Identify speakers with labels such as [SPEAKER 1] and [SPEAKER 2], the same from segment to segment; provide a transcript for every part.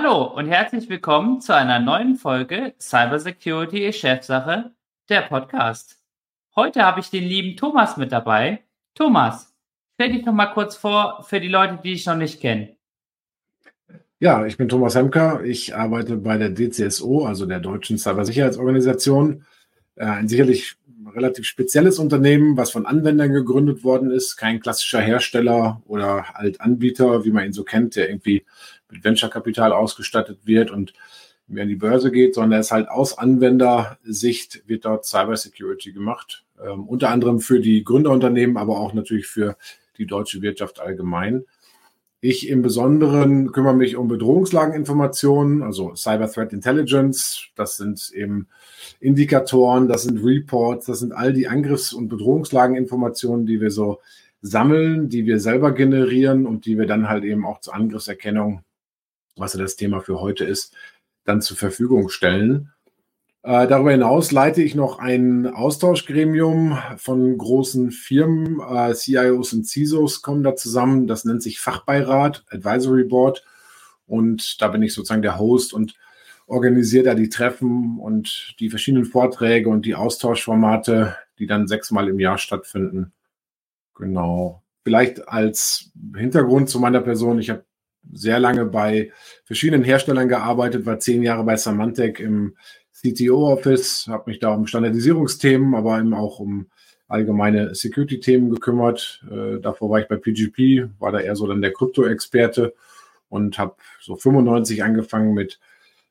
[SPEAKER 1] Hallo und herzlich willkommen zu einer neuen Folge Cybersecurity Chefsache, der Podcast. Heute habe ich den lieben Thomas mit dabei. Thomas, stell dich doch mal kurz vor für die Leute, die dich noch nicht kennen.
[SPEAKER 2] Ja, ich bin Thomas Hemker. Ich arbeite bei der DCSO, also der Deutschen Cybersicherheitsorganisation. Äh, ein sicherlich relativ spezielles Unternehmen, was von Anwendern gegründet worden ist. Kein klassischer Hersteller oder halt Anbieter, wie man ihn so kennt, der irgendwie mit Venture-Kapital ausgestattet wird und mehr an die Börse geht, sondern es halt aus Anwendersicht wird dort Cybersecurity gemacht. Ähm, unter anderem für die Gründerunternehmen, aber auch natürlich für die deutsche Wirtschaft allgemein. Ich im Besonderen kümmere mich um Bedrohungslageninformationen, also Cyber Threat Intelligence. Das sind eben Indikatoren, das sind Reports, das sind all die Angriffs- und Bedrohungslageninformationen, die wir so sammeln, die wir selber generieren und die wir dann halt eben auch zur Angriffserkennung was ja das Thema für heute ist, dann zur Verfügung stellen. Äh, darüber hinaus leite ich noch ein Austauschgremium von großen Firmen. Äh, CIOs und CISOs kommen da zusammen. Das nennt sich Fachbeirat, Advisory Board. Und da bin ich sozusagen der Host und organisiere da die Treffen und die verschiedenen Vorträge und die Austauschformate, die dann sechsmal im Jahr stattfinden. Genau. Vielleicht als Hintergrund zu meiner Person. Ich habe sehr lange bei verschiedenen Herstellern gearbeitet, war zehn Jahre bei Symantec im CTO-Office, habe mich da um Standardisierungsthemen, aber eben auch um allgemeine Security-Themen gekümmert. Äh, davor war ich bei PGP, war da eher so dann der Krypto-Experte und habe so 95 angefangen mit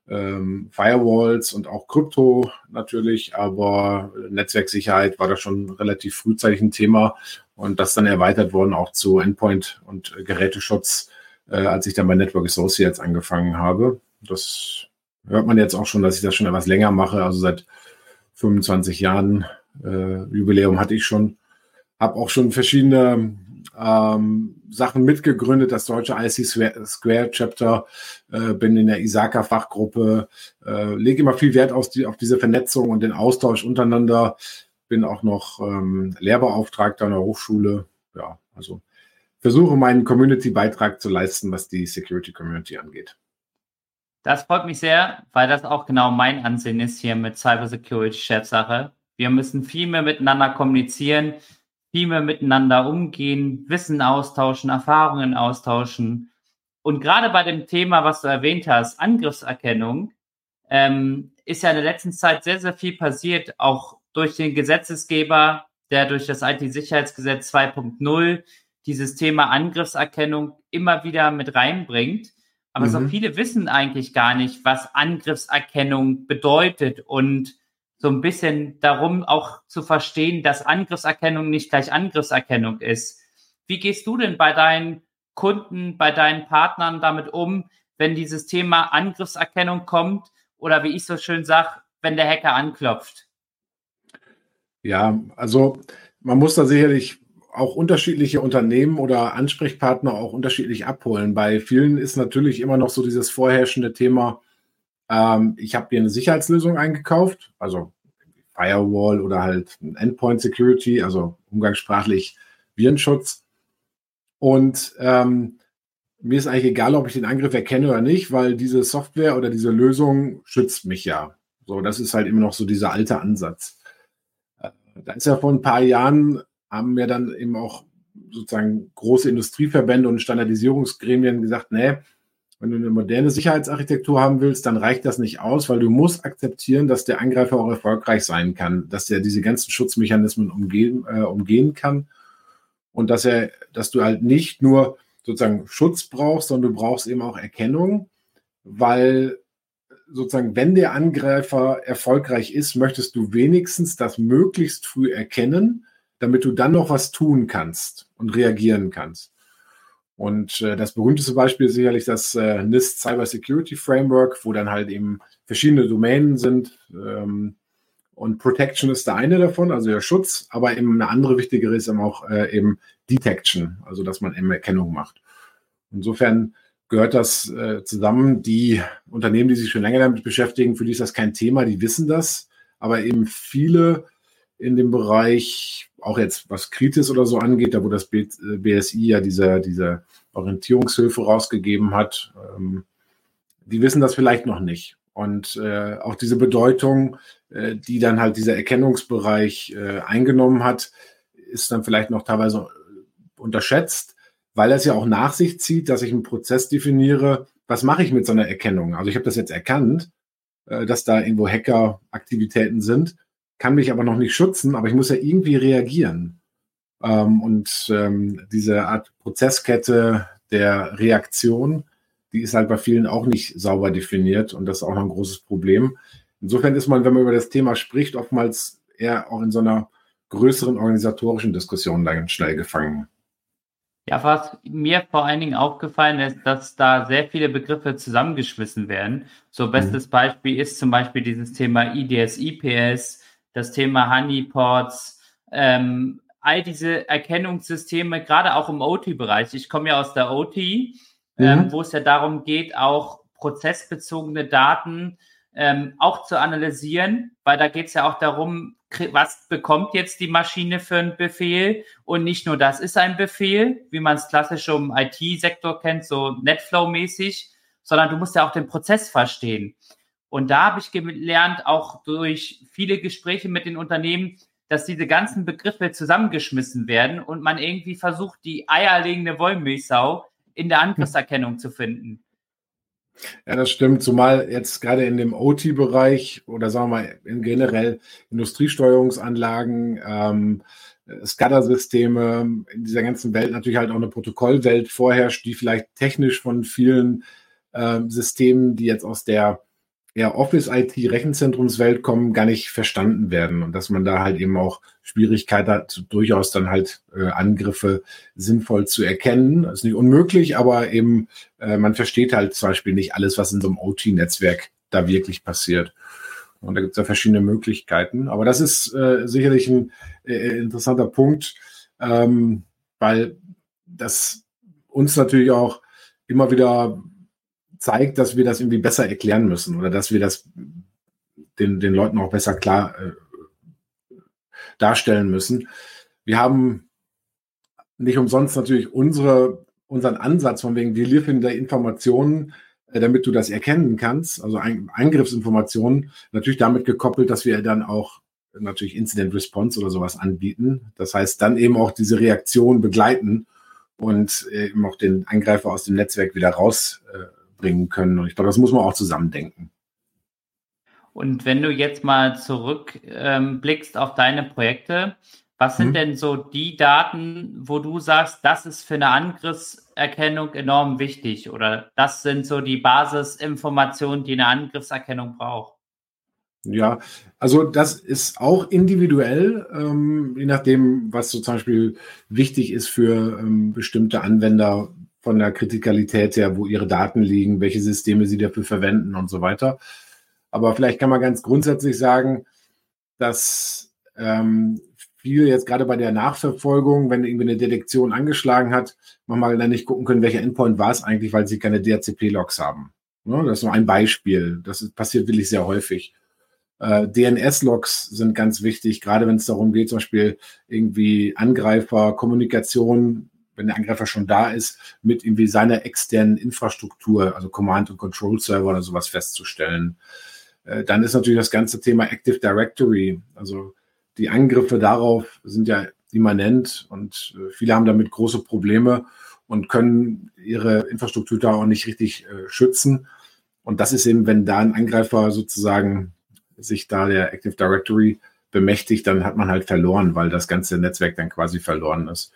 [SPEAKER 2] ähm, Firewalls und auch Krypto natürlich, aber Netzwerksicherheit war da schon relativ frühzeitig ein Thema und das dann erweitert worden auch zu Endpoint und Geräteschutz äh, als ich dann bei Network Associates angefangen habe. Das hört man jetzt auch schon, dass ich das schon etwas länger mache, also seit 25 Jahren. Äh, Jubiläum hatte ich schon. Habe auch schon verschiedene ähm, Sachen mitgegründet, das deutsche IC Square Chapter, äh, bin in der ISACA Fachgruppe, äh, lege immer viel Wert auf, die, auf diese Vernetzung und den Austausch untereinander, bin auch noch ähm, Lehrbeauftragter an der Hochschule. Ja, also versuche meinen Community-Beitrag zu leisten, was die Security-Community angeht.
[SPEAKER 1] Das freut mich sehr, weil das auch genau mein Ansehen ist hier mit Cybersecurity-Chefsache. Wir müssen viel mehr miteinander kommunizieren, viel mehr miteinander umgehen, Wissen austauschen, Erfahrungen austauschen. Und gerade bei dem Thema, was du erwähnt hast, Angriffserkennung, ähm, ist ja in der letzten Zeit sehr, sehr viel passiert, auch durch den Gesetzesgeber, der durch das IT-Sicherheitsgesetz 2.0 dieses Thema Angriffserkennung immer wieder mit reinbringt. Aber mhm. so viele wissen eigentlich gar nicht, was Angriffserkennung bedeutet und so ein bisschen darum auch zu verstehen, dass Angriffserkennung nicht gleich Angriffserkennung ist. Wie gehst du denn bei deinen Kunden, bei deinen Partnern damit um, wenn dieses Thema Angriffserkennung kommt oder wie ich so schön sage, wenn der Hacker anklopft?
[SPEAKER 2] Ja, also man muss da sicherlich auch unterschiedliche Unternehmen oder Ansprechpartner auch unterschiedlich abholen. Bei vielen ist natürlich immer noch so dieses vorherrschende Thema, ähm, ich habe hier eine Sicherheitslösung eingekauft, also Firewall oder halt Endpoint Security, also umgangssprachlich Virenschutz. Und ähm, mir ist eigentlich egal, ob ich den Angriff erkenne oder nicht, weil diese Software oder diese Lösung schützt mich ja. So, das ist halt immer noch so dieser alte Ansatz. Äh, da ist ja vor ein paar Jahren haben ja dann eben auch sozusagen große Industrieverbände und Standardisierungsgremien gesagt, nee, wenn du eine moderne Sicherheitsarchitektur haben willst, dann reicht das nicht aus, weil du musst akzeptieren, dass der Angreifer auch erfolgreich sein kann, dass er diese ganzen Schutzmechanismen umgehen, äh, umgehen kann und dass er, dass du halt nicht nur sozusagen Schutz brauchst, sondern du brauchst eben auch Erkennung, weil sozusagen, wenn der Angreifer erfolgreich ist, möchtest du wenigstens das möglichst früh erkennen, damit du dann noch was tun kannst und reagieren kannst. Und äh, das berühmteste Beispiel ist sicherlich das äh, NIST Cyber Security Framework, wo dann halt eben verschiedene Domänen sind. Ähm, und Protection ist der eine davon, also der Schutz, aber eben eine andere wichtigere ist eben auch äh, eben Detection, also dass man eben Erkennung macht. Insofern gehört das äh, zusammen. Die Unternehmen, die sich schon länger damit beschäftigen, für die ist das kein Thema, die wissen das. Aber eben viele in dem Bereich, auch jetzt was Kritis oder so angeht, da wo das BSI ja diese, diese Orientierungshilfe rausgegeben hat, ähm, die wissen das vielleicht noch nicht. Und äh, auch diese Bedeutung, äh, die dann halt dieser Erkennungsbereich äh, eingenommen hat, ist dann vielleicht noch teilweise unterschätzt, weil es ja auch nach sich zieht, dass ich einen Prozess definiere, was mache ich mit so einer Erkennung? Also ich habe das jetzt erkannt, äh, dass da irgendwo Hackeraktivitäten sind kann mich aber noch nicht schützen, aber ich muss ja irgendwie reagieren. Ähm, und ähm, diese Art Prozesskette der Reaktion, die ist halt bei vielen auch nicht sauber definiert und das ist auch noch ein großes Problem. Insofern ist man, wenn man über das Thema spricht, oftmals eher auch in so einer größeren organisatorischen Diskussion dann schnell gefangen.
[SPEAKER 1] Ja, was mir vor allen Dingen aufgefallen ist, dass da sehr viele Begriffe zusammengeschmissen werden. So bestes mhm. Beispiel ist zum Beispiel dieses Thema IDS, IPS, das Thema Honeypots, ähm, all diese Erkennungssysteme, gerade auch im OT-Bereich. Ich komme ja aus der OT, mhm. ähm, wo es ja darum geht, auch prozessbezogene Daten ähm, auch zu analysieren, weil da geht es ja auch darum, was bekommt jetzt die Maschine für einen Befehl und nicht nur das ist ein Befehl, wie man es klassisch im IT-Sektor kennt, so Netflow-mäßig, sondern du musst ja auch den Prozess verstehen. Und da habe ich gelernt, auch durch viele Gespräche mit den Unternehmen, dass diese ganzen Begriffe zusammengeschmissen werden und man irgendwie versucht, die eierlegende Wollmilchsau in der Angriffserkennung zu finden.
[SPEAKER 2] Ja, das stimmt, zumal jetzt gerade in dem OT-Bereich oder sagen wir mal in generell Industriesteuerungsanlagen, ähm, SCADA-Systeme, in dieser ganzen Welt natürlich halt auch eine Protokollwelt vorherrscht, die vielleicht technisch von vielen äh, Systemen, die jetzt aus der eher Office-IT-Rechenzentrumswelt kommen, gar nicht verstanden werden und dass man da halt eben auch Schwierigkeit hat, durchaus dann halt äh, Angriffe sinnvoll zu erkennen. Das ist nicht unmöglich, aber eben äh, man versteht halt zum Beispiel nicht alles, was in so einem OT-Netzwerk da wirklich passiert. Und da gibt es ja verschiedene Möglichkeiten. Aber das ist äh, sicherlich ein äh, interessanter Punkt, ähm, weil das uns natürlich auch immer wieder zeigt, dass wir das irgendwie besser erklären müssen oder dass wir das den, den Leuten auch besser klar äh, darstellen müssen. Wir haben nicht umsonst natürlich unsere, unseren Ansatz von wegen, wir liefern da Informationen, äh, damit du das erkennen kannst, also Ein Eingriffsinformationen, natürlich damit gekoppelt, dass wir dann auch natürlich Incident Response oder sowas anbieten. Das heißt, dann eben auch diese Reaktion begleiten und äh, eben auch den Angreifer aus dem Netzwerk wieder raus äh, bringen können. Und ich glaube, das muss man auch zusammendenken.
[SPEAKER 1] Und wenn du jetzt mal zurückblickst ähm, auf deine Projekte, was sind mhm. denn so die Daten, wo du sagst, das ist für eine Angriffserkennung enorm wichtig oder das sind so die Basisinformationen, die eine Angriffserkennung braucht?
[SPEAKER 2] Ja, also das ist auch individuell, ähm, je nachdem, was so zum Beispiel wichtig ist für ähm, bestimmte Anwender, von der Kritikalität her, wo ihre Daten liegen, welche Systeme sie dafür verwenden und so weiter. Aber vielleicht kann man ganz grundsätzlich sagen, dass ähm, viele jetzt gerade bei der Nachverfolgung, wenn irgendwie eine Detektion angeschlagen hat, manchmal dann nicht gucken können, welcher Endpoint war es eigentlich, weil sie keine DHCP-Logs haben. Ja, das ist nur ein Beispiel. Das passiert wirklich sehr häufig. Äh, DNS-Logs sind ganz wichtig, gerade wenn es darum geht, zum Beispiel irgendwie Angreifer, Kommunikation wenn der Angreifer schon da ist, mit irgendwie seiner externen Infrastruktur, also Command- und Control-Server oder sowas festzustellen. Äh, dann ist natürlich das ganze Thema Active Directory, also die Angriffe darauf sind ja immanent und äh, viele haben damit große Probleme und können ihre Infrastruktur da auch nicht richtig äh, schützen. Und das ist eben, wenn da ein Angreifer sozusagen sich da der Active Directory bemächtigt, dann hat man halt verloren, weil das ganze Netzwerk dann quasi verloren ist.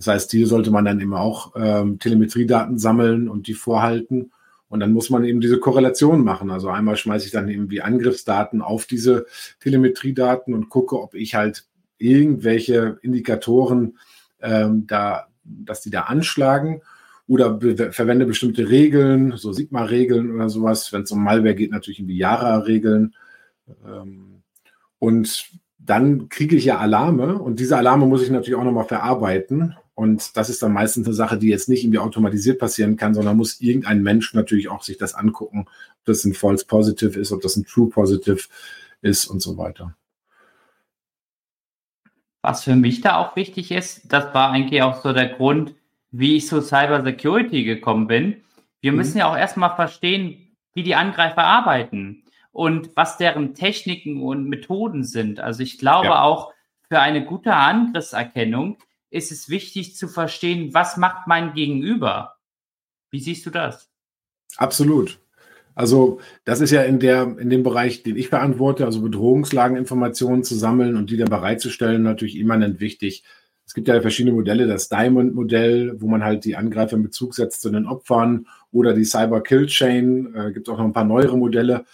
[SPEAKER 2] Das heißt, hier sollte man dann eben auch ähm, Telemetriedaten sammeln und die vorhalten. Und dann muss man eben diese Korrelation machen. Also einmal schmeiße ich dann irgendwie Angriffsdaten auf diese Telemetriedaten und gucke, ob ich halt irgendwelche Indikatoren ähm, da, dass die da anschlagen. oder be verwende bestimmte Regeln, so Sigma-Regeln oder sowas. Wenn es um Malware geht, natürlich in die Yara-Regeln. Ähm, und dann kriege ich ja Alarme und diese Alarme muss ich natürlich auch nochmal verarbeiten. Und das ist dann meistens eine Sache, die jetzt nicht irgendwie automatisiert passieren kann, sondern muss irgendein Mensch natürlich auch sich das angucken, ob das ein False Positive ist, ob das ein True Positive ist und so weiter.
[SPEAKER 1] Was für mich da auch wichtig ist, das war eigentlich auch so der Grund, wie ich zu Cyber Security gekommen bin. Wir mhm. müssen ja auch erstmal verstehen, wie die Angreifer arbeiten und was deren Techniken und Methoden sind. Also ich glaube ja. auch für eine gute Angriffserkennung ist es wichtig zu verstehen, was macht mein Gegenüber. Wie siehst du das?
[SPEAKER 2] Absolut. Also das ist ja in, der, in dem Bereich, den ich verantworte, also Bedrohungslageninformationen zu sammeln und die dann bereitzustellen, natürlich immanent wichtig. Es gibt ja verschiedene Modelle, das Diamond-Modell, wo man halt die Angreifer in Bezug setzt zu den Opfern oder die Cyber Kill Chain, äh, gibt auch noch ein paar neuere Modelle.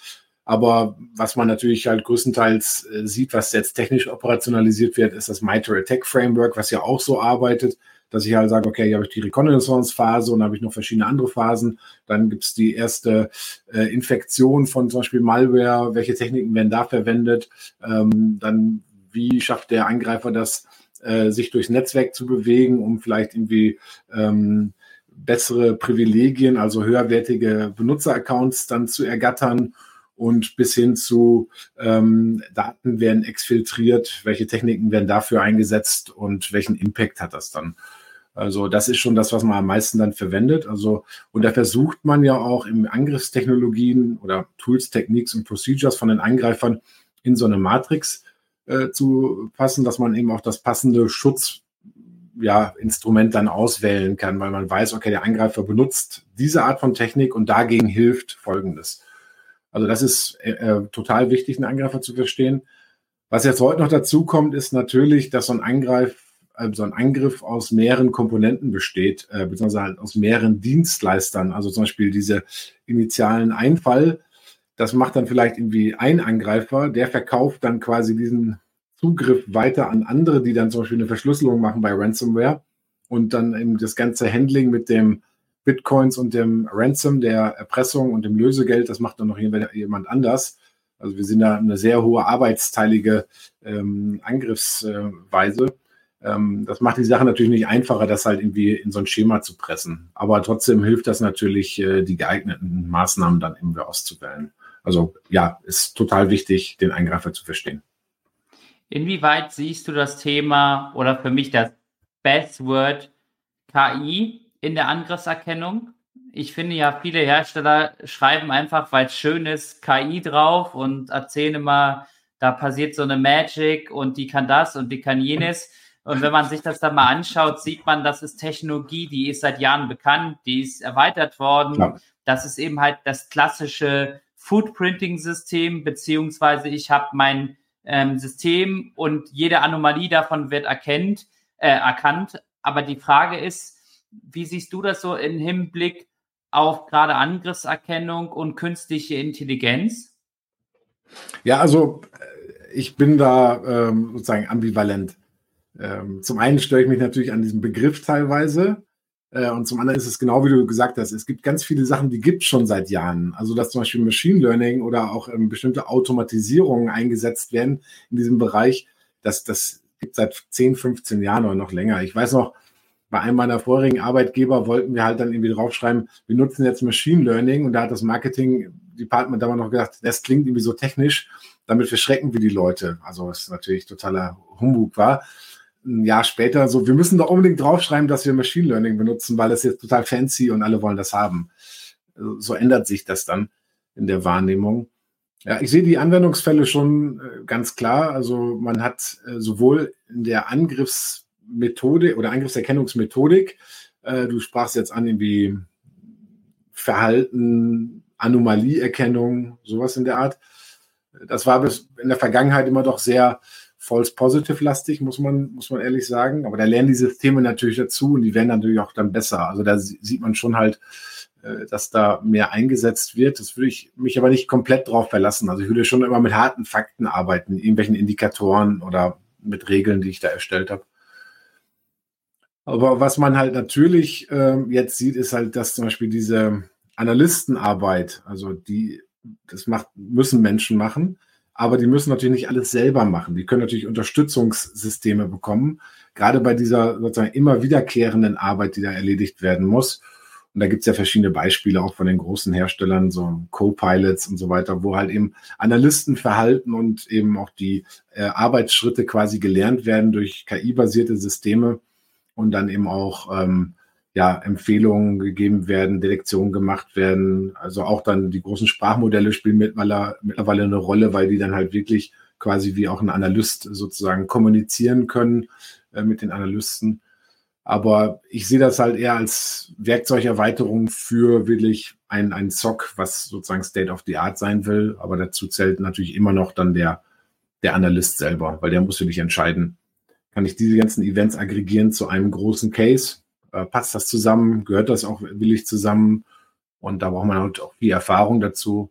[SPEAKER 2] Aber was man natürlich halt größtenteils äh, sieht, was jetzt technisch operationalisiert wird, ist das MITRE Attack Framework, was ja auch so arbeitet, dass ich halt sage, okay, hier habe ich die Reconnaissance-Phase und habe ich noch verschiedene andere Phasen. Dann gibt es die erste äh, Infektion von zum Beispiel Malware, welche Techniken werden da verwendet. Ähm, dann wie schafft der Angreifer das, äh, sich durchs Netzwerk zu bewegen, um vielleicht irgendwie ähm, bessere Privilegien, also höherwertige Benutzeraccounts dann zu ergattern und bis hin zu ähm, Daten werden exfiltriert, welche Techniken werden dafür eingesetzt und welchen Impact hat das dann. Also das ist schon das, was man am meisten dann verwendet. Also und da versucht man ja auch im Angriffstechnologien oder Tools, Techniques und Procedures von den Angreifern in so eine Matrix äh, zu passen, dass man eben auch das passende Schutz ja, Instrument dann auswählen kann, weil man weiß, okay, der Angreifer benutzt diese Art von Technik und dagegen hilft Folgendes. Also das ist äh, äh, total wichtig, einen Angreifer zu verstehen. Was jetzt heute noch dazu kommt, ist natürlich, dass so ein Angreif, äh, so ein Angriff aus mehreren Komponenten besteht, äh, beziehungsweise halt aus mehreren Dienstleistern. Also zum Beispiel diese initialen Einfall. Das macht dann vielleicht irgendwie ein Angreifer, der verkauft dann quasi diesen Zugriff weiter an andere, die dann zum Beispiel eine Verschlüsselung machen bei Ransomware und dann eben das ganze Handling mit dem Bitcoins und dem Ransom, der Erpressung und dem Lösegeld, das macht dann noch jemand anders. Also wir sind da eine sehr hohe arbeitsteilige ähm, Angriffsweise. Ähm, das macht die Sache natürlich nicht einfacher, das halt irgendwie in so ein Schema zu pressen. Aber trotzdem hilft das natürlich, äh, die geeigneten Maßnahmen dann irgendwie auszuwählen. Also ja, ist total wichtig, den Eingreifer zu verstehen.
[SPEAKER 1] Inwieweit siehst du das Thema oder für mich das Buzzword KI in der Angriffserkennung. Ich finde ja, viele Hersteller schreiben einfach, weil es schön ist, KI drauf und erzählen immer, da passiert so eine Magic und die kann das und die kann jenes. Und wenn man sich das dann mal anschaut, sieht man, das ist Technologie, die ist seit Jahren bekannt, die ist erweitert worden. Ja. Das ist eben halt das klassische Footprinting-System, beziehungsweise ich habe mein ähm, System und jede Anomalie davon wird erkennt, äh, erkannt. Aber die Frage ist, wie siehst du das so im Hinblick auf gerade Angriffserkennung und künstliche Intelligenz?
[SPEAKER 2] Ja, also äh, ich bin da ähm, sozusagen ambivalent. Ähm, zum einen störe ich mich natürlich an diesem Begriff teilweise. Äh, und zum anderen ist es genau wie du gesagt hast, es gibt ganz viele Sachen, die gibt es schon seit Jahren. Also dass zum Beispiel Machine Learning oder auch ähm, bestimmte Automatisierungen eingesetzt werden in diesem Bereich, das, das gibt seit 10, 15 Jahren oder noch länger. Ich weiß noch, bei einem meiner vorigen Arbeitgeber wollten wir halt dann irgendwie draufschreiben, wir nutzen jetzt Machine Learning und da hat das Marketing Department damals noch gedacht, das klingt irgendwie so technisch, damit verschrecken wir die Leute. Also was natürlich totaler Humbug war. Ein Jahr später so, wir müssen doch unbedingt draufschreiben, dass wir Machine Learning benutzen, weil das jetzt total fancy und alle wollen das haben. So ändert sich das dann in der Wahrnehmung. Ja, ich sehe die Anwendungsfälle schon äh, ganz klar. Also man hat äh, sowohl in der Angriffs Methode oder Angriffserkennungsmethodik. Äh, du sprachst jetzt an irgendwie Verhalten, Anomalieerkennung, sowas in der Art. Das war bis in der Vergangenheit immer doch sehr false positive lastig, muss man, muss man ehrlich sagen. Aber da lernen die Systeme natürlich dazu und die werden natürlich auch dann besser. Also da sieht man schon halt, äh, dass da mehr eingesetzt wird. Das würde ich mich aber nicht komplett drauf verlassen. Also ich würde schon immer mit harten Fakten arbeiten, irgendwelchen Indikatoren oder mit Regeln, die ich da erstellt habe. Aber was man halt natürlich äh, jetzt sieht, ist halt, dass zum Beispiel diese Analystenarbeit, also die, das macht, müssen Menschen machen, aber die müssen natürlich nicht alles selber machen. Die können natürlich Unterstützungssysteme bekommen, gerade bei dieser sozusagen immer wiederkehrenden Arbeit, die da erledigt werden muss. Und da gibt es ja verschiedene Beispiele auch von den großen Herstellern, so Co-Pilots und so weiter, wo halt eben Analystenverhalten und eben auch die äh, Arbeitsschritte quasi gelernt werden durch KI-basierte Systeme und dann eben auch ähm, ja, Empfehlungen gegeben werden, Detektionen gemacht werden. Also auch dann die großen Sprachmodelle spielen mittlerweile, eine Rolle, weil die dann halt wirklich quasi wie auch ein Analyst sozusagen kommunizieren können äh, mit den Analysten. Aber ich sehe das halt eher als Werkzeugerweiterung für wirklich ein, ein SOC, was sozusagen State of the Art sein will. Aber dazu zählt natürlich immer noch dann der, der Analyst selber, weil der muss für dich entscheiden, kann ich diese ganzen Events aggregieren zu einem großen Case? Äh, passt das zusammen? Gehört das auch willig zusammen? Und da braucht man halt auch viel Erfahrung dazu.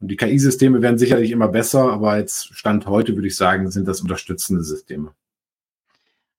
[SPEAKER 2] Und die KI-Systeme werden sicherlich immer besser, aber jetzt Stand heute würde ich sagen, sind das unterstützende Systeme.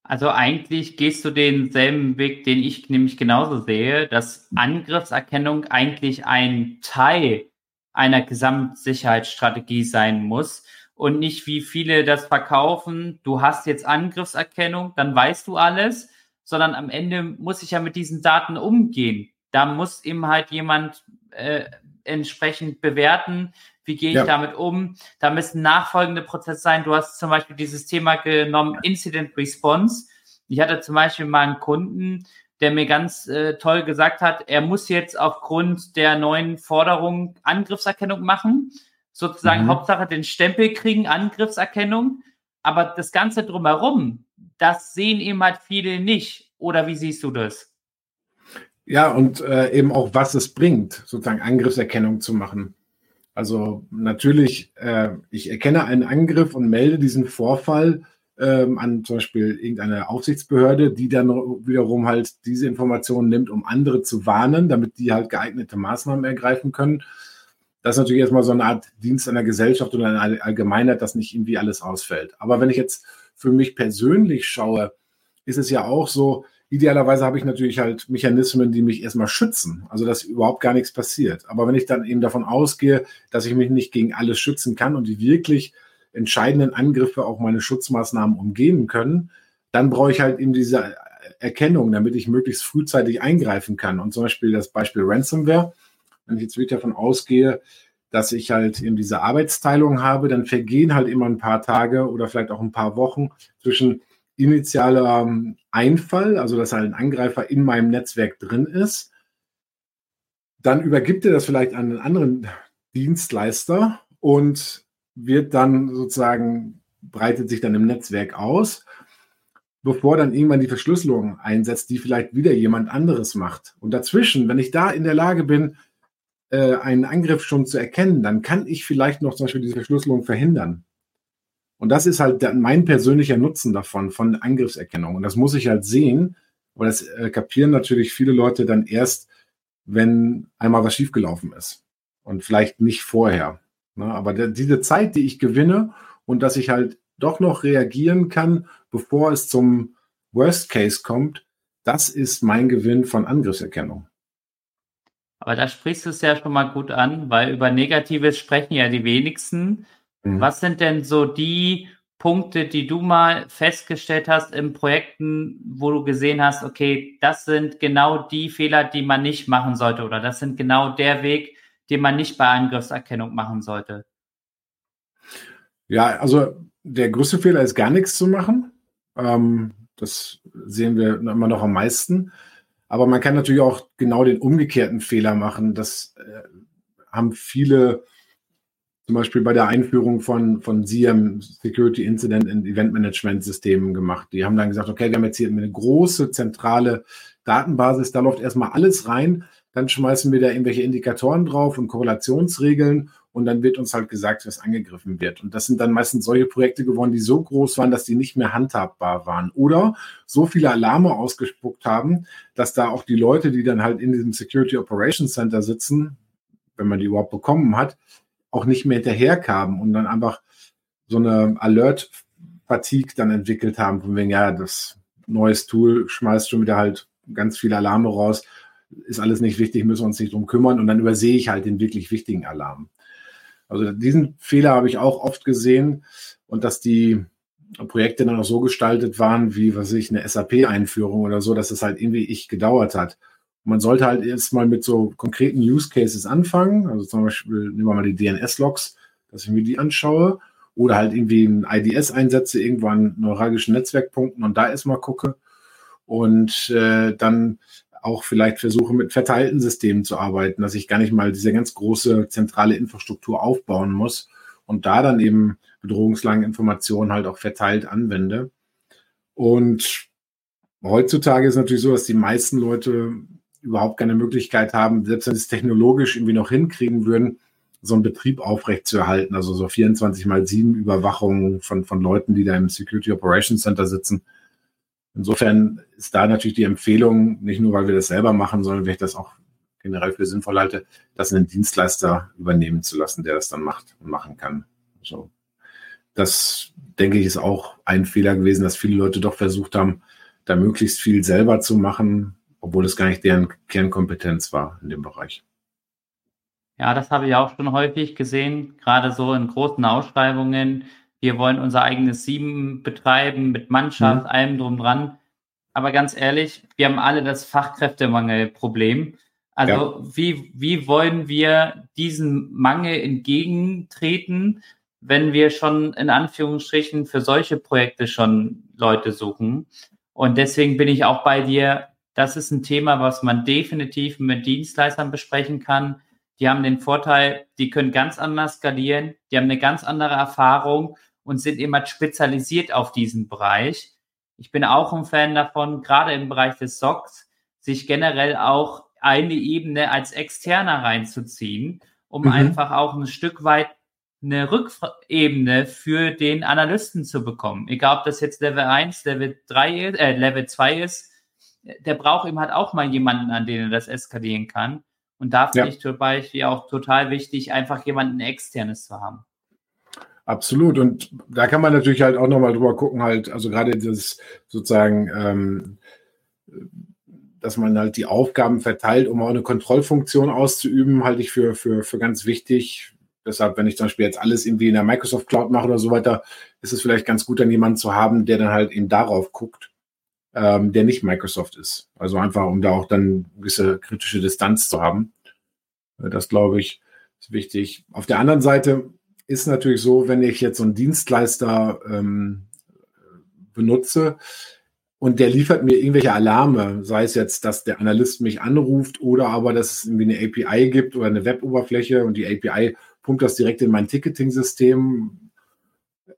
[SPEAKER 1] Also eigentlich gehst du denselben Weg, den ich nämlich genauso sehe, dass Angriffserkennung eigentlich ein Teil einer Gesamtsicherheitsstrategie sein muss und nicht wie viele das verkaufen, du hast jetzt Angriffserkennung, dann weißt du alles, sondern am Ende muss ich ja mit diesen Daten umgehen. Da muss eben halt jemand äh, entsprechend bewerten, wie gehe ich ja. damit um? Da müssen nachfolgende Prozesse sein. Du hast zum Beispiel dieses Thema genommen, Incident Response. Ich hatte zum Beispiel mal einen Kunden, der mir ganz äh, toll gesagt hat, er muss jetzt aufgrund der neuen Forderung Angriffserkennung machen. Sozusagen mhm. Hauptsache den Stempel kriegen, Angriffserkennung. Aber das Ganze drumherum, das sehen eben halt viele nicht. Oder wie siehst du das?
[SPEAKER 2] Ja, und äh, eben auch, was es bringt, sozusagen Angriffserkennung zu machen. Also natürlich, äh, ich erkenne einen Angriff und melde diesen Vorfall ähm, an zum Beispiel irgendeine Aufsichtsbehörde, die dann wiederum halt diese Informationen nimmt, um andere zu warnen, damit die halt geeignete Maßnahmen ergreifen können. Das ist natürlich erstmal so eine Art Dienst einer Gesellschaft oder einer Allgemeinheit, dass nicht irgendwie alles ausfällt. Aber wenn ich jetzt für mich persönlich schaue, ist es ja auch so, Idealerweise habe ich natürlich halt Mechanismen, die mich erstmal schützen, also dass überhaupt gar nichts passiert. Aber wenn ich dann eben davon ausgehe, dass ich mich nicht gegen alles schützen kann und die wirklich entscheidenden Angriffe auch meine Schutzmaßnahmen umgehen können, dann brauche ich halt eben diese Erkennung, damit ich möglichst frühzeitig eingreifen kann. Und zum Beispiel das Beispiel Ransomware, wenn ich jetzt wirklich davon ausgehe, dass ich halt eben diese Arbeitsteilung habe, dann vergehen halt immer ein paar Tage oder vielleicht auch ein paar Wochen zwischen initialer ähm, Einfall, also dass halt ein Angreifer in meinem Netzwerk drin ist. Dann übergibt er das vielleicht an einen anderen Dienstleister und wird dann sozusagen, breitet sich dann im Netzwerk aus, bevor dann irgendwann die Verschlüsselung einsetzt, die vielleicht wieder jemand anderes macht. Und dazwischen, wenn ich da in der Lage bin, äh, einen Angriff schon zu erkennen, dann kann ich vielleicht noch zum Beispiel diese Verschlüsselung verhindern. Und das ist halt mein persönlicher Nutzen davon, von Angriffserkennung. Und das muss ich halt sehen, aber das äh, kapieren natürlich viele Leute dann erst, wenn einmal was schiefgelaufen ist. Und vielleicht nicht vorher. Ne? Aber diese Zeit, die ich gewinne und dass ich halt doch noch reagieren kann, bevor es zum Worst Case kommt, das ist mein Gewinn von Angriffserkennung.
[SPEAKER 1] Aber da sprichst du es ja schon mal gut an, weil über Negatives sprechen ja die wenigsten. Mhm. Was sind denn so die Punkte, die du mal festgestellt hast in Projekten, wo du gesehen hast, okay, das sind genau die Fehler, die man nicht machen sollte oder das sind genau der Weg, den man nicht bei Angriffserkennung machen sollte?
[SPEAKER 2] Ja, also der größte Fehler ist gar nichts zu machen. Ähm, das sehen wir immer noch am meisten. Aber man kann natürlich auch genau den umgekehrten Fehler machen. Das äh, haben viele zum Beispiel bei der Einführung von, von SIEM, Security Incident and Event Management Systemen gemacht. Die haben dann gesagt, okay, wir haben jetzt hier eine große zentrale Datenbasis, da läuft erstmal alles rein, dann schmeißen wir da irgendwelche Indikatoren drauf und Korrelationsregeln und dann wird uns halt gesagt, was angegriffen wird. Und das sind dann meistens solche Projekte geworden, die so groß waren, dass die nicht mehr handhabbar waren oder so viele Alarme ausgespuckt haben, dass da auch die Leute, die dann halt in diesem Security Operations Center sitzen, wenn man die überhaupt bekommen hat, auch nicht mehr hinterherkamen und dann einfach so eine Alert-Fatigue dann entwickelt haben, von wegen, ja, das neues Tool schmeißt schon wieder halt ganz viele Alarme raus. Ist alles nicht wichtig, müssen wir uns nicht drum kümmern. Und dann übersehe ich halt den wirklich wichtigen Alarm. Also diesen Fehler habe ich auch oft gesehen und dass die Projekte dann auch so gestaltet waren, wie, was ich, eine SAP-Einführung oder so, dass es halt irgendwie ich gedauert hat. Man sollte halt erstmal mit so konkreten Use Cases anfangen. Also zum Beispiel nehmen wir mal die DNS-Logs, dass ich mir die anschaue oder halt irgendwie ein IDS einsetze, irgendwo an neuralgischen Netzwerkpunkten und da erstmal gucke und äh, dann auch vielleicht versuche, mit verteilten Systemen zu arbeiten, dass ich gar nicht mal diese ganz große zentrale Infrastruktur aufbauen muss und da dann eben bedrohungslange Informationen halt auch verteilt anwende. Und heutzutage ist natürlich so, dass die meisten Leute überhaupt keine Möglichkeit haben, selbst wenn sie es technologisch irgendwie noch hinkriegen würden, so einen Betrieb aufrechtzuerhalten, also so 24 mal 7 Überwachungen von, von Leuten, die da im Security Operations Center sitzen. Insofern ist da natürlich die Empfehlung, nicht nur, weil wir das selber machen, sondern weil ich das auch generell für sinnvoll halte, das einen Dienstleister übernehmen zu lassen, der das dann macht und machen kann. So. Das, denke ich, ist auch ein Fehler gewesen, dass viele Leute doch versucht haben, da möglichst viel selber zu machen, obwohl es gar nicht deren Kernkompetenz war in dem Bereich.
[SPEAKER 1] Ja, das habe ich auch schon häufig gesehen, gerade so in großen Ausschreibungen. Wir wollen unser eigenes Sieben betreiben mit Mannschaft, mhm. allem drum dran. Aber ganz ehrlich, wir haben alle das Fachkräftemangelproblem. Also ja. wie, wie wollen wir diesen Mangel entgegentreten, wenn wir schon in Anführungsstrichen für solche Projekte schon Leute suchen? Und deswegen bin ich auch bei dir. Das ist ein Thema, was man definitiv mit Dienstleistern besprechen kann die haben den Vorteil, die können ganz anders skalieren, die haben eine ganz andere Erfahrung und sind immer spezialisiert auf diesen Bereich. Ich bin auch ein Fan davon, gerade im Bereich des SOCs, sich generell auch eine Ebene als externer reinzuziehen, um mhm. einfach auch ein Stück weit eine Rückebene für den Analysten zu bekommen. Egal, ob das jetzt Level 1, Level 3 ist, äh, Level 2 ist, der braucht eben halt auch mal jemanden, an den er das eskalieren kann. Und da finde ja. ich zum Beispiel auch total wichtig, einfach jemanden externes zu haben.
[SPEAKER 2] Absolut. Und da kann man natürlich halt auch nochmal drüber gucken, halt, also gerade das sozusagen, ähm, dass man halt die Aufgaben verteilt, um auch eine Kontrollfunktion auszuüben, halte ich für, für, für ganz wichtig. Deshalb, wenn ich zum Beispiel jetzt alles irgendwie in der Microsoft Cloud mache oder so weiter, ist es vielleicht ganz gut, dann jemanden zu haben, der dann halt eben darauf guckt ähm, der nicht Microsoft ist. Also einfach, um da auch dann gewisse kritische Distanz zu haben. Das glaube ich ist wichtig. Auf der anderen Seite ist natürlich so, wenn ich jetzt so einen Dienstleister ähm, benutze und der liefert mir irgendwelche Alarme, sei es jetzt, dass der Analyst mich anruft oder aber, dass es irgendwie eine API gibt oder eine Web-Oberfläche und die API pumpt das direkt in mein Ticketing-System,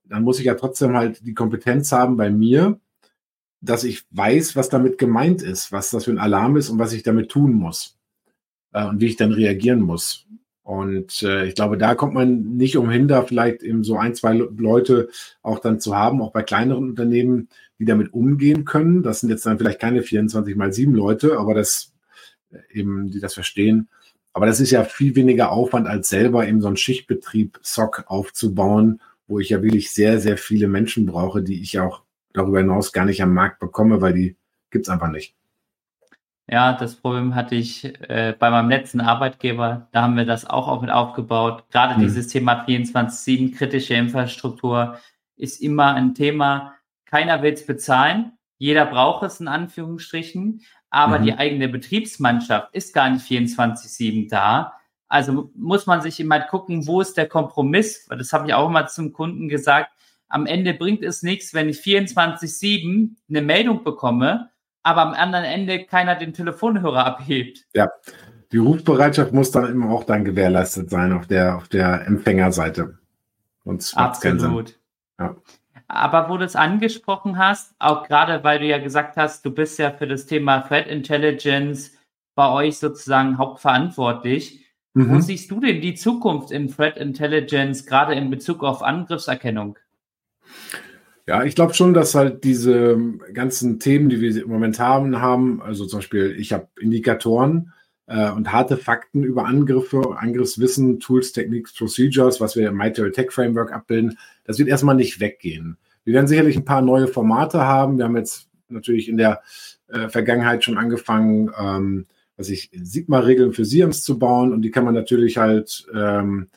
[SPEAKER 2] dann muss ich ja trotzdem halt die Kompetenz haben bei mir, dass ich weiß, was damit gemeint ist, was das für ein Alarm ist und was ich damit tun muss äh, und wie ich dann reagieren muss. Und äh, ich glaube, da kommt man nicht umhin, da vielleicht eben so ein, zwei Leute auch dann zu haben, auch bei kleineren Unternehmen, die damit umgehen können. Das sind jetzt dann vielleicht keine 24 mal sieben Leute, aber das äh, eben, die das verstehen. Aber das ist ja viel weniger Aufwand, als selber eben so einen Schichtbetrieb SOC aufzubauen, wo ich ja wirklich sehr, sehr viele Menschen brauche, die ich auch darüber hinaus gar nicht am Markt bekomme, weil die gibt es einfach nicht.
[SPEAKER 1] Ja, das Problem hatte ich äh, bei meinem letzten Arbeitgeber. Da haben wir das auch, auch mit aufgebaut. Gerade hm. dieses Thema 24-7, kritische Infrastruktur, ist immer ein Thema. Keiner will es bezahlen. Jeder braucht es in Anführungsstrichen. Aber mhm. die eigene Betriebsmannschaft ist gar nicht 24-7 da. Also muss man sich immer gucken, wo ist der Kompromiss? Das habe ich auch immer zum Kunden gesagt am Ende bringt es nichts, wenn ich 24-7 eine Meldung bekomme, aber am anderen Ende keiner den Telefonhörer abhebt.
[SPEAKER 2] Ja, die Rufbereitschaft muss dann immer auch dann gewährleistet sein auf der, auf der Empfängerseite.
[SPEAKER 1] Sonst Absolut. Ja. Aber wo du es angesprochen hast, auch gerade weil du ja gesagt hast, du bist ja für das Thema Threat Intelligence bei euch sozusagen hauptverantwortlich. Mhm. Wo siehst du denn die Zukunft in Threat Intelligence, gerade in Bezug auf Angriffserkennung?
[SPEAKER 2] Ja, ich glaube schon, dass halt diese ganzen Themen, die wir im Moment haben, haben, also zum Beispiel, ich habe Indikatoren äh, und harte Fakten über Angriffe, Angriffswissen, Tools, Techniques, Procedures, was wir im MITRE Attack Framework abbilden, das wird erstmal nicht weggehen. Wir werden sicherlich ein paar neue Formate haben. Wir haben jetzt natürlich in der äh, Vergangenheit schon angefangen, ähm, was ich Sigma-Regeln für SIEMs zu bauen und die kann man natürlich halt ähm,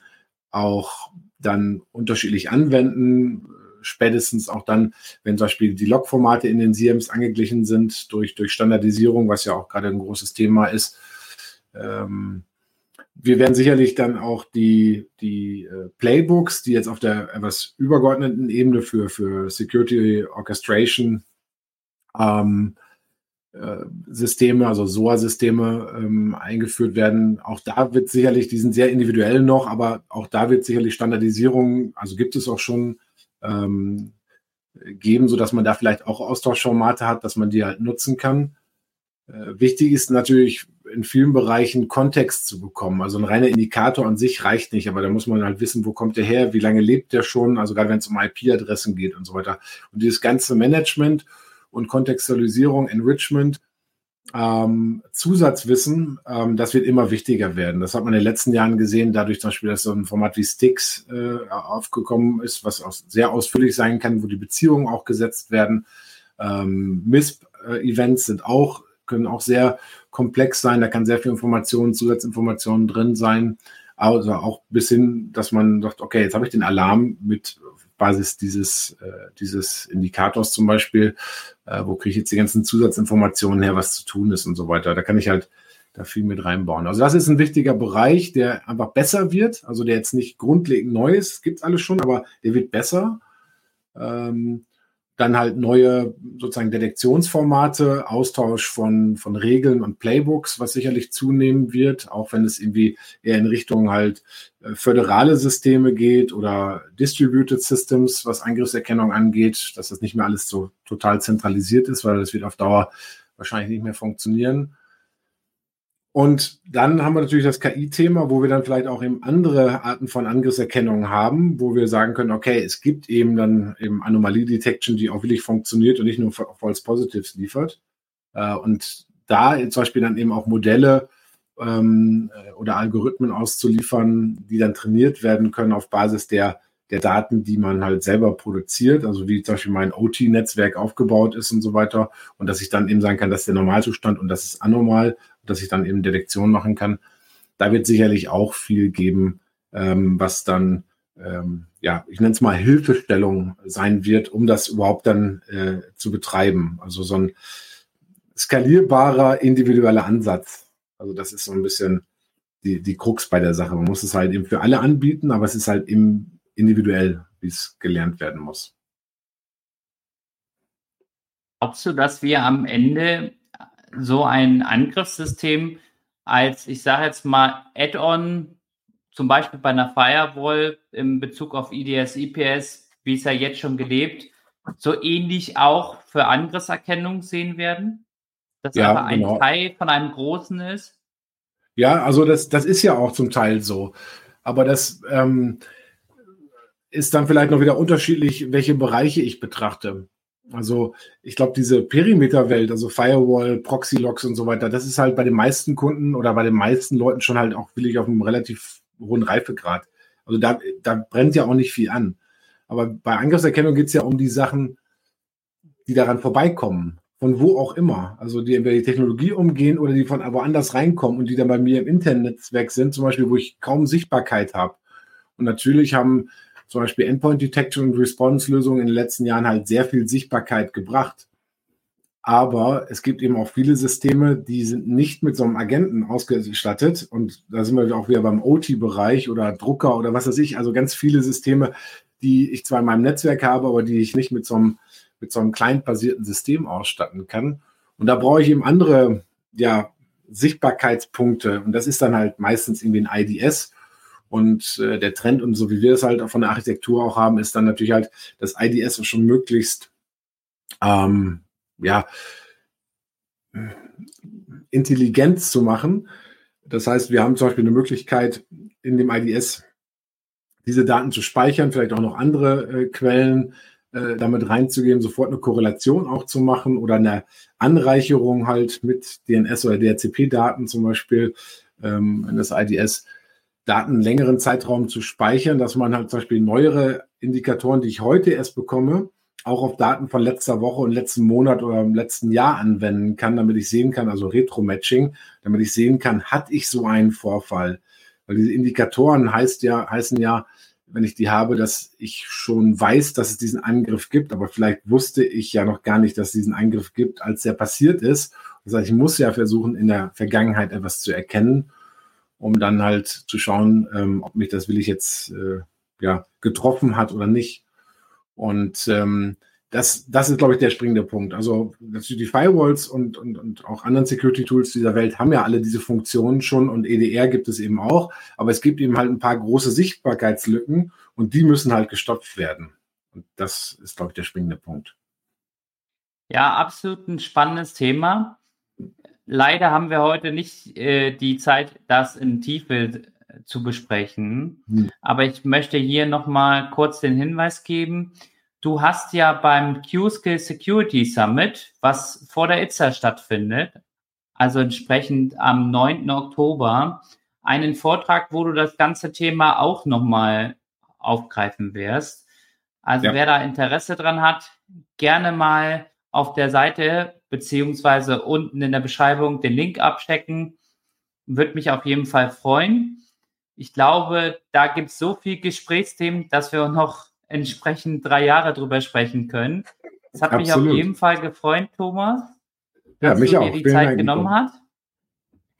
[SPEAKER 2] auch dann unterschiedlich anwenden. Spätestens auch dann, wenn zum Beispiel die Log-Formate in den SIEMs angeglichen sind durch, durch Standardisierung, was ja auch gerade ein großes Thema ist. Ähm, wir werden sicherlich dann auch die, die äh, Playbooks, die jetzt auf der etwas übergeordneten Ebene für, für Security Orchestration ähm, äh, Systeme, also SOA-Systeme ähm, eingeführt werden. Auch da wird sicherlich, die sind sehr individuell noch, aber auch da wird sicherlich Standardisierung, also gibt es auch schon ähm, geben, sodass man da vielleicht auch Austauschformate hat, dass man die halt nutzen kann. Äh, wichtig ist natürlich in vielen Bereichen Kontext zu bekommen. Also ein reiner Indikator an sich reicht nicht, aber da muss man halt wissen, wo kommt der her, wie lange lebt der schon, also gerade wenn es um IP-Adressen geht und so weiter. Und dieses ganze Management und Kontextualisierung, Enrichment, ähm, Zusatzwissen, ähm, das wird immer wichtiger werden. Das hat man in den letzten Jahren gesehen, dadurch zum Beispiel, dass so ein Format wie Sticks äh, aufgekommen ist, was auch sehr ausführlich sein kann, wo die Beziehungen auch gesetzt werden. Ähm, MISP-Events sind auch, können auch sehr komplex sein. Da kann sehr viel Information, Zusatzinformationen drin sein. Also auch bis hin, dass man sagt, okay, jetzt habe ich den Alarm mit Basis dieses, äh, dieses Indikators zum Beispiel, äh, wo kriege ich jetzt die ganzen Zusatzinformationen her, was zu tun ist und so weiter. Da kann ich halt da viel mit reinbauen. Also das ist ein wichtiger Bereich, der einfach besser wird, also der jetzt nicht grundlegend neu ist, gibt es alles schon, aber der wird besser. Ähm, dann halt neue sozusagen Detektionsformate, Austausch von, von Regeln und Playbooks, was sicherlich zunehmen wird, auch wenn es irgendwie eher in Richtung halt äh, föderale Systeme geht oder Distributed Systems, was Angriffserkennung angeht, dass das nicht mehr alles so total zentralisiert ist, weil das wird auf Dauer wahrscheinlich nicht mehr funktionieren. Und dann haben wir natürlich das KI-Thema, wo wir dann vielleicht auch eben andere Arten von Angriffserkennung haben, wo wir sagen können, okay, es gibt eben dann eben Anomalie-Detection, die auch wirklich funktioniert und nicht nur False Positives liefert. Äh, und da zum Beispiel dann eben auch Modelle ähm, oder Algorithmen auszuliefern, die dann trainiert werden können auf Basis der der Daten, die man halt selber produziert, also wie zum Beispiel mein OT-Netzwerk aufgebaut ist und so weiter. Und dass ich dann eben sagen kann, das ist der Normalzustand und das ist anormal, dass ich dann eben Detektion machen kann. Da wird sicherlich auch viel geben, ähm, was dann, ähm, ja, ich nenne es mal Hilfestellung sein wird, um das überhaupt dann äh, zu betreiben. Also so ein skalierbarer individueller Ansatz. Also das ist so ein bisschen die, die Krux bei der Sache. Man muss es halt eben für alle anbieten, aber es ist halt im individuell, wie es gelernt werden muss.
[SPEAKER 1] Glaubst du, dass wir am Ende so ein Angriffssystem als, ich sage jetzt mal, Add-on, zum Beispiel bei einer Firewall in Bezug auf IDS, IPS, wie es ja jetzt schon gelebt, so ähnlich auch für Angriffserkennung sehen werden? Dass ja, aber ein genau. Teil von einem großen ist?
[SPEAKER 2] Ja, also das, das ist ja auch zum Teil so. Aber das, ähm, ist dann vielleicht noch wieder unterschiedlich, welche Bereiche ich betrachte. Also ich glaube, diese Perimeterwelt, also Firewall, Proxy-Logs und so weiter, das ist halt bei den meisten Kunden oder bei den meisten Leuten schon halt auch wirklich auf einem relativ hohen Reifegrad. Also da, da brennt ja auch nicht viel an. Aber bei Angriffserkennung geht es ja um die Sachen, die daran vorbeikommen. Von wo auch immer. Also die entweder die Technologie umgehen oder die von woanders reinkommen und die dann bei mir im Internetnetzwerk sind, zum Beispiel, wo ich kaum Sichtbarkeit habe. Und natürlich haben zum Beispiel Endpoint Detection und Response Lösungen in den letzten Jahren halt sehr viel Sichtbarkeit gebracht. Aber es gibt eben auch viele Systeme, die sind nicht mit so einem Agenten ausgestattet. Und da sind wir auch wieder beim OT-Bereich oder Drucker oder was weiß ich. Also ganz viele Systeme, die ich zwar in meinem Netzwerk habe, aber die ich nicht mit so einem, mit so einem client-basierten System ausstatten kann. Und da brauche ich eben andere, ja, Sichtbarkeitspunkte. Und das ist dann halt meistens irgendwie ein IDS und äh, der Trend und so wie wir es halt von der Architektur auch haben, ist dann natürlich halt das IDS schon möglichst ähm, ja, intelligent zu machen. Das heißt, wir haben zum Beispiel eine Möglichkeit, in dem IDS diese Daten zu speichern, vielleicht auch noch andere äh, Quellen äh, damit reinzugeben, sofort eine Korrelation auch zu machen oder eine Anreicherung halt mit DNS oder DHCP-Daten zum Beispiel ähm, in das IDS Daten längeren Zeitraum zu speichern, dass man halt zum Beispiel neuere Indikatoren, die ich heute erst bekomme, auch auf Daten von letzter Woche und letzten Monat oder im letzten Jahr anwenden kann, damit ich sehen kann, also Retro-Matching, damit ich sehen kann, hatte ich so einen Vorfall. Weil diese Indikatoren heißt ja, heißen ja, wenn ich die habe, dass ich schon weiß, dass es diesen Angriff gibt, aber vielleicht wusste ich ja noch gar nicht, dass es diesen Angriff gibt, als der passiert ist. Das heißt, ich muss ja versuchen, in der Vergangenheit etwas zu erkennen, um dann halt zu schauen, ähm, ob mich das will ich jetzt äh, ja, getroffen hat oder nicht. Und ähm, das, das ist, glaube ich, der springende Punkt. Also natürlich die Firewalls und, und, und auch anderen Security-Tools dieser Welt haben ja alle diese Funktionen schon und EDR gibt es eben auch, aber es gibt eben halt ein paar große Sichtbarkeitslücken und die müssen halt gestopft werden. Und das ist, glaube ich, der springende Punkt.
[SPEAKER 1] Ja, absolut ein spannendes Thema. Leider haben wir heute nicht äh, die Zeit, das in Tiefe zu besprechen. Hm. Aber ich möchte hier nochmal kurz den Hinweis geben. Du hast ja beim Q-Skill Security Summit, was vor der ITSA stattfindet, also entsprechend am 9. Oktober, einen Vortrag, wo du das ganze Thema auch nochmal aufgreifen wirst. Also ja. wer da Interesse dran hat, gerne mal auf der Seite beziehungsweise unten in der Beschreibung den Link abstecken. Würde mich auf jeden Fall freuen ich glaube, da gibt es so viel Gesprächsthemen, dass wir noch entsprechend drei Jahre drüber sprechen können. Es hat Absolut. mich auf jeden Fall gefreut, Thomas,
[SPEAKER 2] ja, dass mich du dir
[SPEAKER 1] die Zeit genommen hast.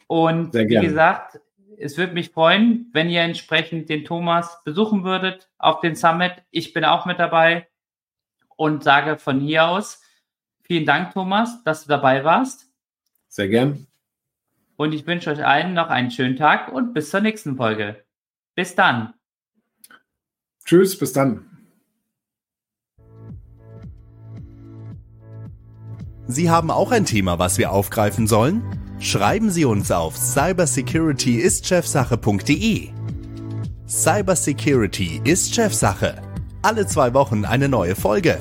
[SPEAKER 1] Und wie gesagt, es würde mich freuen, wenn ihr entsprechend den Thomas besuchen würdet auf den Summit. Ich bin auch mit dabei und sage von hier aus vielen Dank, Thomas, dass du dabei warst.
[SPEAKER 2] Sehr gern.
[SPEAKER 1] Und ich wünsche euch allen noch einen schönen Tag und bis zur nächsten Folge. Bis dann.
[SPEAKER 2] Tschüss, bis dann.
[SPEAKER 3] Sie haben auch ein Thema, was wir aufgreifen sollen? Schreiben Sie uns auf cybersecurityistchefsache.de. Cybersecurity ist Chefsache. Alle zwei Wochen eine neue Folge.